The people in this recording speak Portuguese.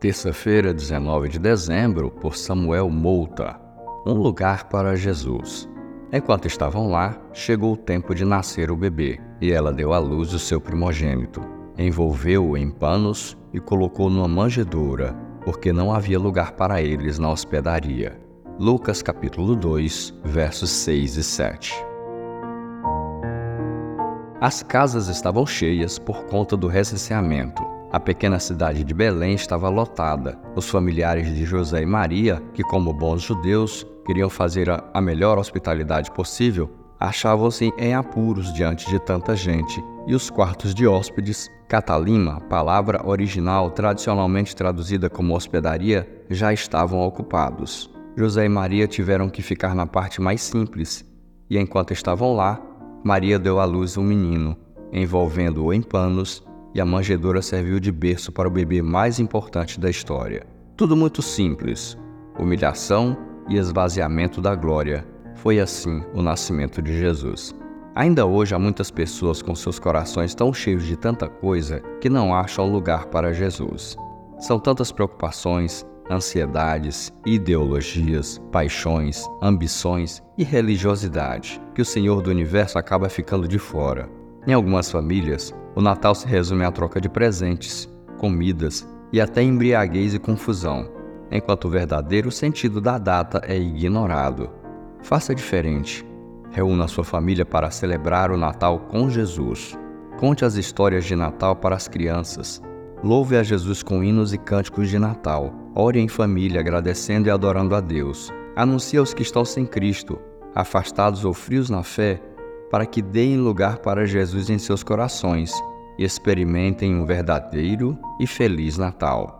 Terça-feira, 19 de dezembro, por Samuel Mouta. Um lugar para Jesus. Enquanto estavam lá, chegou o tempo de nascer o bebê, e ela deu à luz o seu primogênito. Envolveu-o em panos e colocou numa manjedoura, porque não havia lugar para eles na hospedaria. Lucas capítulo 2, versos 6 e 7. As casas estavam cheias por conta do recenseamento. A pequena cidade de Belém estava lotada. Os familiares de José e Maria, que, como bons judeus, queriam fazer a melhor hospitalidade possível, achavam-se em apuros diante de tanta gente, e os quartos de hóspedes, catalima, palavra original tradicionalmente traduzida como hospedaria, já estavam ocupados. José e Maria tiveram que ficar na parte mais simples, e enquanto estavam lá, Maria deu à luz um menino, envolvendo-o em panos e a manjedoura serviu de berço para o bebê mais importante da história. Tudo muito simples: humilhação e esvaziamento da glória. Foi assim o nascimento de Jesus. Ainda hoje há muitas pessoas com seus corações tão cheios de tanta coisa que não acham lugar para Jesus. São tantas preocupações, ansiedades, ideologias, paixões, ambições e religiosidade que o Senhor do universo acaba ficando de fora. Em algumas famílias, o Natal se resume à troca de presentes, comidas e até embriaguez e confusão, enquanto o verdadeiro sentido da data é ignorado. Faça diferente. Reúna sua família para celebrar o Natal com Jesus. Conte as histórias de Natal para as crianças. Louve a Jesus com hinos e cânticos de Natal. Ore em família, agradecendo e adorando a Deus. Anuncie aos que estão sem Cristo, afastados ou frios na fé, para que deem lugar para Jesus em seus corações e experimentem um verdadeiro e feliz Natal.